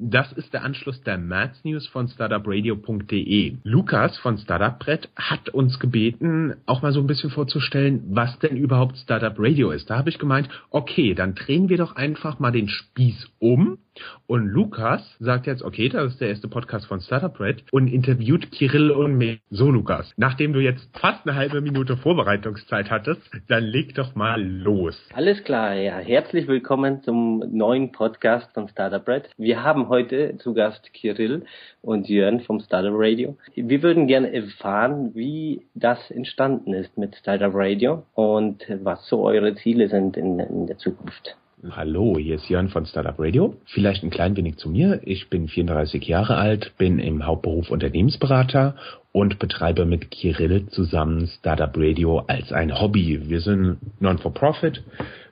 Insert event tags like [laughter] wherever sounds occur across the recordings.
Das ist der Anschluss der März News von startupradio.de. Lukas von Startup Brett hat uns gebeten, auch mal so ein bisschen vorzustellen, was denn überhaupt Startup Radio ist. Da habe ich gemeint, okay, dann drehen wir doch einfach mal den Spieß um und Lukas sagt jetzt, okay, das ist der erste Podcast von Startup Red und interviewt Kirill und mich. So, Lukas, nachdem du jetzt fast eine halbe Minute Vorbereitungszeit hattest, dann leg doch mal los. Alles klar, ja. Herzlich willkommen zum neuen Podcast von Startup Red. Wir haben heute zu Gast Kirill und Jörn vom Startup Radio. Wir würden gerne erfahren, wie das entstanden ist mit Startup Radio und was so eure Ziele sind in, in der Zukunft. Hallo, hier ist Jörn von Startup Radio. Vielleicht ein klein wenig zu mir. Ich bin 34 Jahre alt, bin im Hauptberuf Unternehmensberater und betreibe mit Kirill zusammen Startup Radio als ein Hobby. Wir sind Non-for-Profit.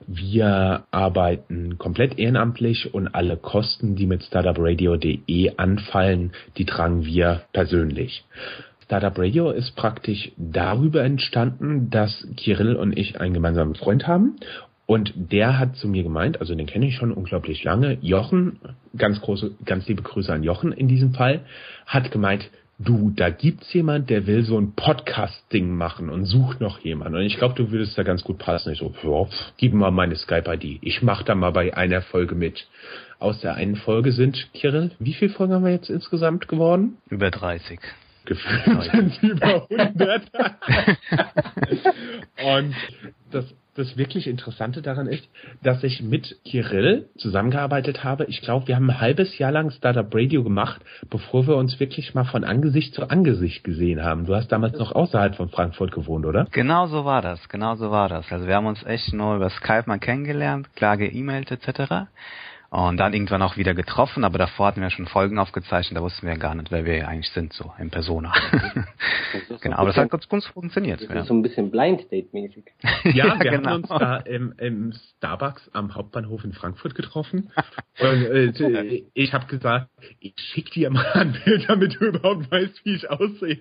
Wir arbeiten komplett ehrenamtlich und alle Kosten, die mit startupradio.de anfallen, die tragen wir persönlich. Startup Radio ist praktisch darüber entstanden, dass Kirill und ich einen gemeinsamen Freund haben und der hat zu mir gemeint, also den kenne ich schon unglaublich lange, Jochen, ganz große, ganz liebe Grüße an Jochen in diesem Fall, hat gemeint, du, da gibt's jemand, der will so ein Podcast-Ding machen und sucht noch jemanden. Und ich glaube, du würdest da ganz gut passen. Ich so, ja, gib mal meine Skype-ID. Ich mach da mal bei einer Folge mit. Aus der einen Folge sind, Kirill, wie viele Folgen haben wir jetzt insgesamt geworden? Über 30 gefühlt sind über 100. [laughs] und das das wirklich Interessante daran ist, dass ich mit Kirill zusammengearbeitet habe. Ich glaube, wir haben ein halbes Jahr lang Startup Radio gemacht, bevor wir uns wirklich mal von Angesicht zu Angesicht gesehen haben. Du hast damals noch außerhalb von Frankfurt gewohnt, oder? Genau so war das, genau so war das. Also wir haben uns echt nur über Skype mal kennengelernt, klar geemailt etc. Und dann irgendwann auch wieder getroffen, aber davor hatten wir schon Folgen aufgezeichnet, da wussten wir gar nicht, wer wir eigentlich sind, so in Persona. [laughs] genau, aber das hat ganz gut funktioniert. Das ja. ist so ein bisschen Blind Date-mäßig. [laughs] Ja, wir genau. haben uns da im, im, Starbucks am Hauptbahnhof in Frankfurt getroffen. Und äh, [laughs] ich habe gesagt, ich schick dir mal ein Bild, damit du überhaupt weißt, wie ich aussehe.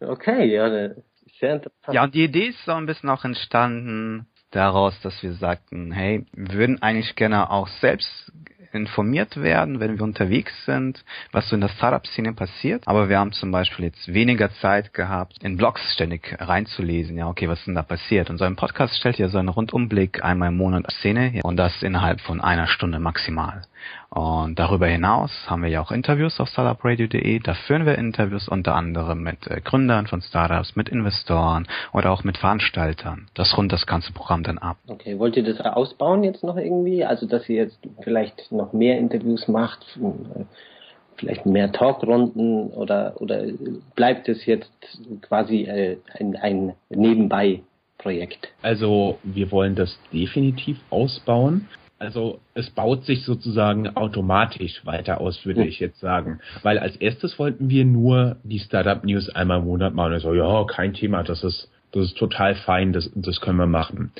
okay, ja, sehr interessant. Ja, und die Idee ist so ein bisschen auch entstanden, daraus, dass wir sagten, hey, wir würden eigentlich gerne auch selbst informiert werden, wenn wir unterwegs sind, was so in der Startup-Szene passiert. Aber wir haben zum Beispiel jetzt weniger Zeit gehabt, in Blogs ständig reinzulesen. Ja, okay, was denn da passiert? Und so ein Podcast stellt ja so einen Rundumblick einmal im Monat Szene und das innerhalb von einer Stunde maximal. Und darüber hinaus haben wir ja auch Interviews auf startupradio.de. Da führen wir Interviews unter anderem mit äh, Gründern von Startups, mit Investoren oder auch mit Veranstaltern. Das rundet das ganze Programm dann ab. Okay, wollt ihr das ausbauen jetzt noch irgendwie? Also, dass ihr jetzt vielleicht noch mehr Interviews macht, äh, vielleicht mehr Talkrunden oder, oder bleibt es jetzt quasi äh, ein, ein Nebenbei Projekt? Also wir wollen das definitiv ausbauen. Also es baut sich sozusagen automatisch weiter aus, würde ich jetzt sagen. Weil als erstes wollten wir nur die Startup News einmal im Monat machen. Also ja, kein Thema, das ist, das ist total fein, das, das können wir machen.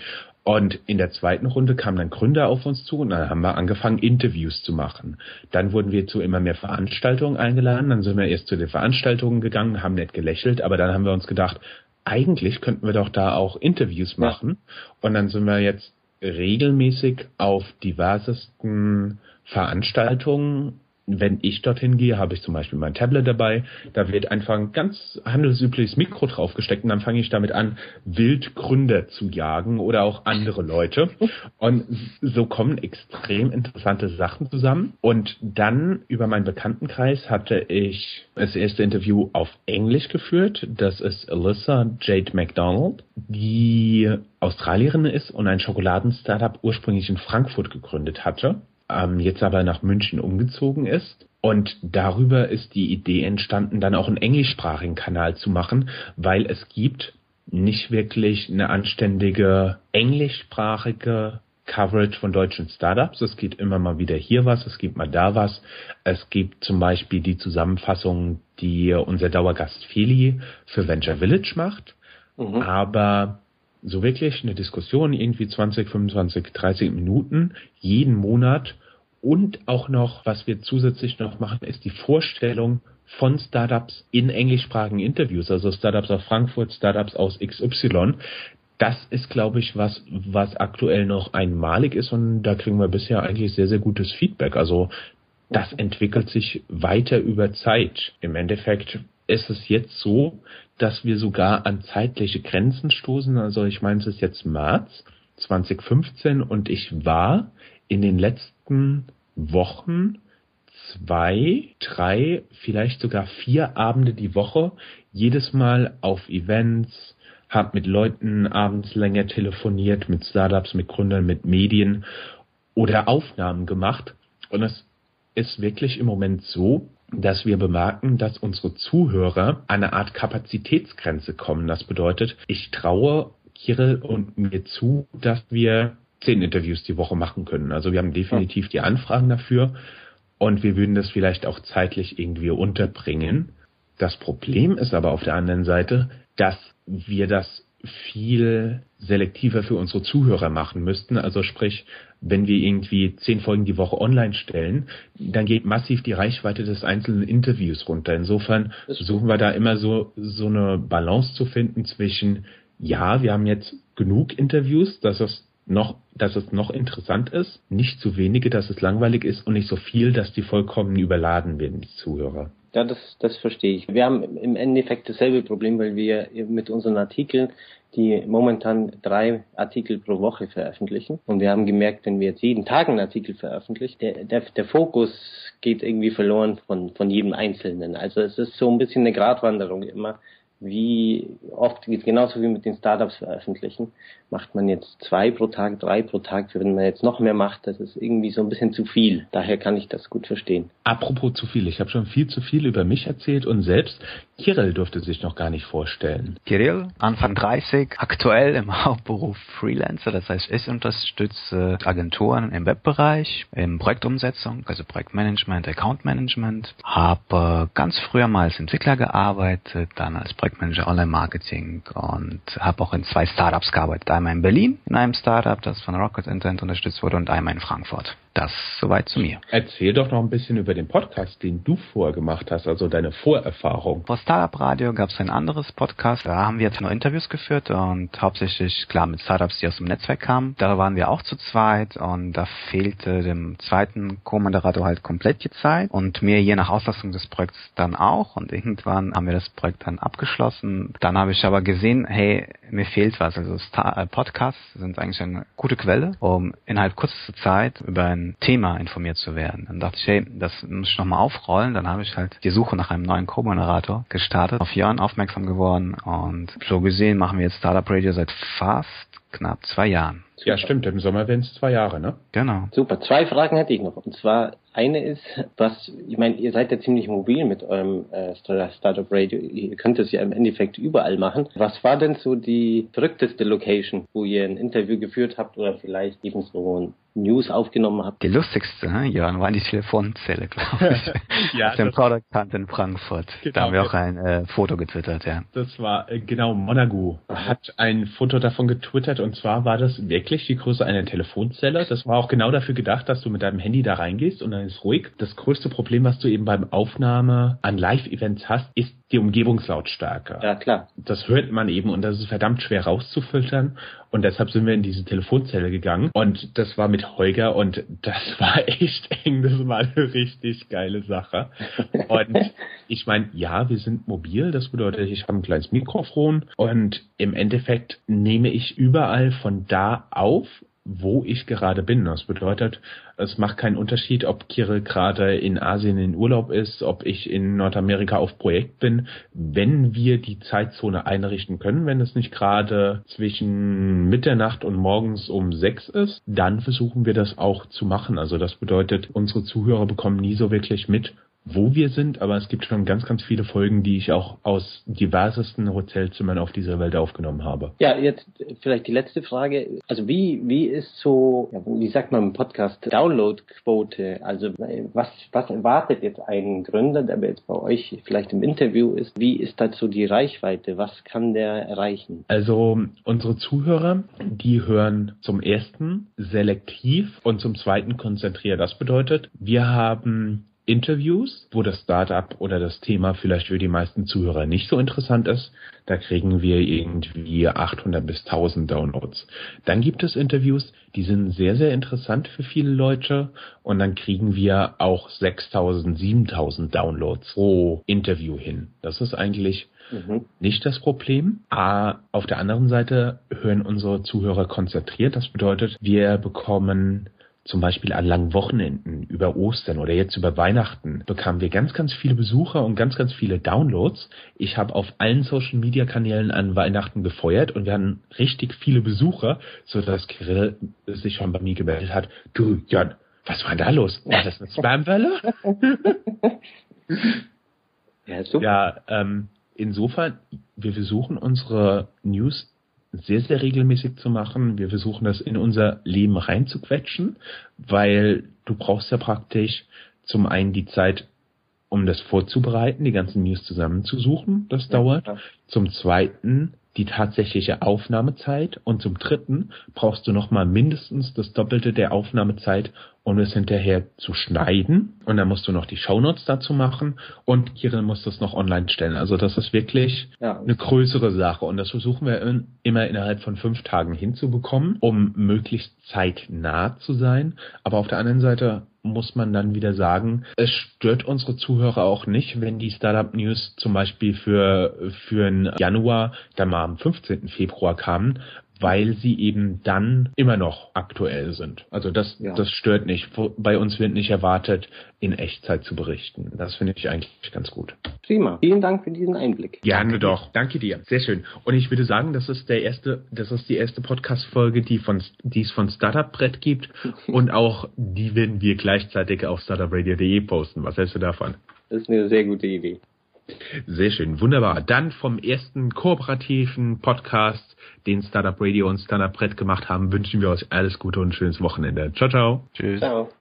Und in der zweiten Runde kamen dann Gründer auf uns zu und dann haben wir angefangen, Interviews zu machen. Dann wurden wir zu immer mehr Veranstaltungen eingeladen. Dann sind wir erst zu den Veranstaltungen gegangen, haben nett gelächelt, aber dann haben wir uns gedacht, eigentlich könnten wir doch da auch Interviews machen. Ja. Und dann sind wir jetzt regelmäßig auf diversesten Veranstaltungen wenn ich dorthin gehe, habe ich zum Beispiel mein Tablet dabei. Da wird einfach ein ganz handelsübliches Mikro draufgesteckt und dann fange ich damit an, Wildgründer zu jagen oder auch andere Leute. Und so kommen extrem interessante Sachen zusammen. Und dann über meinen Bekanntenkreis hatte ich das erste Interview auf Englisch geführt. Das ist Alyssa Jade McDonald, die Australierin ist und ein Schokoladen-Startup ursprünglich in Frankfurt gegründet hatte ähm, jetzt aber nach München umgezogen ist. Und darüber ist die Idee entstanden, dann auch einen englischsprachigen Kanal zu machen, weil es gibt nicht wirklich eine anständige englischsprachige Coverage von deutschen Startups. Es gibt immer mal wieder hier was, es gibt mal da was. Es gibt zum Beispiel die Zusammenfassung, die unser Dauergast Feli für Venture Village macht. Mhm. Aber so wirklich eine Diskussion, irgendwie 20, 25, 30 Minuten jeden Monat und auch noch, was wir zusätzlich noch machen, ist die Vorstellung von Startups in englischsprachigen Interviews, also Startups aus Frankfurt, Startups aus XY. Das ist, glaube ich, was, was aktuell noch einmalig ist und da kriegen wir bisher eigentlich sehr, sehr gutes Feedback. Also das entwickelt sich weiter über Zeit. Im Endeffekt ist es jetzt so, dass wir sogar an zeitliche Grenzen stoßen. Also ich meine, es ist jetzt März 2015 und ich war in den letzten Wochen zwei, drei, vielleicht sogar vier Abende die Woche, jedes Mal auf Events, habe mit Leuten abends länger telefoniert, mit Startups, mit Gründern, mit Medien oder Aufnahmen gemacht. Und es ist wirklich im Moment so, dass wir bemerken, dass unsere Zuhörer eine Art Kapazitätsgrenze kommen. Das bedeutet, ich traue Kirill und mir zu, dass wir zehn Interviews die Woche machen können. Also wir haben definitiv die Anfragen dafür und wir würden das vielleicht auch zeitlich irgendwie unterbringen. Das Problem ist aber auf der anderen Seite, dass wir das viel selektiver für unsere Zuhörer machen müssten. Also sprich, wenn wir irgendwie zehn Folgen die Woche online stellen, dann geht massiv die Reichweite des einzelnen Interviews runter. Insofern versuchen wir da immer so, so eine Balance zu finden zwischen, ja, wir haben jetzt genug Interviews, dass es noch, dass es noch interessant ist, nicht zu wenige, dass es langweilig ist und nicht so viel, dass die vollkommen überladen werden, die Zuhörer. Ja, das, das verstehe ich. Wir haben im Endeffekt dasselbe Problem, weil wir mit unseren Artikeln, die momentan drei Artikel pro Woche veröffentlichen. Und wir haben gemerkt, wenn wir jetzt jeden Tag einen Artikel veröffentlichen, der, der, der Fokus geht irgendwie verloren von, von jedem Einzelnen. Also es ist so ein bisschen eine Gratwanderung immer wie oft, genauso wie mit den Startups veröffentlichen, macht man jetzt zwei pro Tag, drei pro Tag. Wenn man jetzt noch mehr macht, das ist irgendwie so ein bisschen zu viel. Daher kann ich das gut verstehen. Apropos zu viel, ich habe schon viel zu viel über mich erzählt und selbst Kirill durfte sich noch gar nicht vorstellen. Kirill, Anfang 30, aktuell im [laughs] Hauptberuf Freelancer, das heißt, ich unterstütze Agenturen im Webbereich, in Projektumsetzung, also Projektmanagement, Accountmanagement, habe ganz früher mal als Entwickler gearbeitet, dann als Projektmanager Online-Marketing und habe auch in zwei Startups gearbeitet. Einmal in Berlin in einem Startup, das von Rocket Internet unterstützt wurde und einmal in Frankfurt. Das soweit zu mir. Erzähl doch noch ein bisschen über den Podcast, den du vorher gemacht hast, also deine Vorerfahrung. Vor Startup Radio gab es ein anderes Podcast. Da haben wir jetzt nur Interviews geführt und hauptsächlich klar mit Startups, die aus dem Netzwerk kamen. Da waren wir auch zu zweit und da fehlte dem zweiten Co-Moderator halt komplett die Zeit und mir je nach Auslastung des Projekts dann auch. Und irgendwann haben wir das Projekt dann abgeschlossen. Dann habe ich aber gesehen, hey, mir fehlt was. Also Star äh, Podcasts sind eigentlich eine gute Quelle, um innerhalb kürzester Zeit über ein Thema informiert zu werden. Dann dachte ich, hey, das muss ich nochmal aufrollen. Dann habe ich halt die Suche nach einem neuen Co-Moderator gestartet, auf Jörn aufmerksam geworden und so gesehen machen wir jetzt Startup Radio seit fast knapp zwei Jahren. Ja, stimmt. Im Sommer werden es zwei Jahre, ne? Genau. Super. Zwei Fragen hätte ich noch. Und zwar eine ist, was, ich meine, ihr seid ja ziemlich mobil mit eurem äh, Startup Radio. Ihr könnt es ja im Endeffekt überall machen. Was war denn so die verrückteste Location, wo ihr ein Interview geführt habt oder vielleicht eben so ein News aufgenommen habt? Die lustigste, ne, Jörn, war die Telefonzelle, glaube ich. [laughs] ja, Auf dem Product Hunt in Frankfurt. Genau, da haben wir auch ein äh, Foto getwittert, ja. Das war, äh, genau, Monagu hat ein Foto davon getwittert und zwar war das wirklich die Größe einer Telefonzelle. Das war auch genau dafür gedacht, dass du mit deinem Handy da reingehst und dann ist ruhig. Das größte Problem, was du eben beim Aufnahme an Live-Events hast, ist die Umgebungslautstärke. Ja, klar. Das hört man eben und das ist verdammt schwer rauszufiltern. Und deshalb sind wir in diese Telefonzelle gegangen. Und das war mit Holger und das [laughs] war echt eng. Das war eine richtig geile Sache. Und ich meine, ja, wir sind mobil. Das bedeutet, ich habe ein kleines Mikrofon und im Endeffekt nehme ich überall von da auf wo ich gerade bin. Das bedeutet, es macht keinen Unterschied, ob Kirill gerade in Asien in Urlaub ist, ob ich in Nordamerika auf Projekt bin. Wenn wir die Zeitzone einrichten können, wenn es nicht gerade zwischen Mitternacht und morgens um sechs ist, dann versuchen wir das auch zu machen. Also das bedeutet, unsere Zuhörer bekommen nie so wirklich mit, wo wir sind, aber es gibt schon ganz, ganz viele Folgen, die ich auch aus diversesten Hotelzimmern auf dieser Welt aufgenommen habe. Ja, jetzt vielleicht die letzte Frage. Also wie, wie ist so, wie sagt man im Podcast, Downloadquote? Also was, was erwartet jetzt ein Gründer, der jetzt bei euch vielleicht im Interview ist? Wie ist dazu die Reichweite? Was kann der erreichen? Also unsere Zuhörer, die hören zum ersten selektiv und zum zweiten konzentriert. Das bedeutet, wir haben Interviews, wo das Startup oder das Thema vielleicht für die meisten Zuhörer nicht so interessant ist. Da kriegen wir irgendwie 800 bis 1000 Downloads. Dann gibt es Interviews, die sind sehr, sehr interessant für viele Leute und dann kriegen wir auch 6000, 7000 Downloads pro Interview hin. Das ist eigentlich Mhm. Nicht das Problem. Aber auf der anderen Seite hören unsere Zuhörer konzentriert. Das bedeutet, wir bekommen zum Beispiel an langen Wochenenden über Ostern oder jetzt über Weihnachten bekamen wir ganz, ganz viele Besucher und ganz, ganz viele Downloads. Ich habe auf allen Social Media Kanälen an Weihnachten gefeuert und wir hatten richtig viele Besucher, so dass Kirill sich schon bei mir gemeldet hat. Du, Jan, was war da los? War das eine Spamwelle? [laughs] ja, super. Ja, ähm, insofern, wir versuchen unsere News sehr, sehr regelmäßig zu machen. Wir versuchen das in unser Leben reinzuquetschen, weil du brauchst ja praktisch zum einen die Zeit, um das vorzubereiten, die ganzen News zusammenzusuchen. Das dauert. Ja. Zum zweiten die tatsächliche Aufnahmezeit und zum dritten brauchst du nochmal mindestens das Doppelte der Aufnahmezeit, um es hinterher zu schneiden. Und dann musst du noch die Shownotes dazu machen und Kirill muss das noch online stellen. Also das ist wirklich ja. eine größere Sache und das versuchen wir in, immer innerhalb von fünf Tagen hinzubekommen, um möglichst zeitnah zu sein. Aber auf der anderen Seite muss man dann wieder sagen, es stört unsere Zuhörer auch nicht, wenn die Startup News zum Beispiel für, für den Januar dann mal am 15. Februar kamen, weil sie eben dann immer noch aktuell sind. Also das, ja. das stört nicht. Bei uns wird nicht erwartet, in Echtzeit zu berichten. Das finde ich eigentlich ganz gut. Prima. Vielen Dank für diesen Einblick. Gerne doch. Danke dir. Sehr schön. Und ich würde sagen, das ist der erste, das ist die erste Podcast-Folge, die von, die es von Startup Brett gibt. [laughs] und auch die werden wir gleichzeitig auf startupradio.de posten. Was hältst du davon? Das ist eine sehr gute Idee. Sehr schön, wunderbar. Dann vom ersten kooperativen Podcast, den Startup Radio und Startup Brett gemacht haben, wünschen wir euch alles Gute und ein schönes Wochenende. Ciao, ciao. Tschüss. Ciao.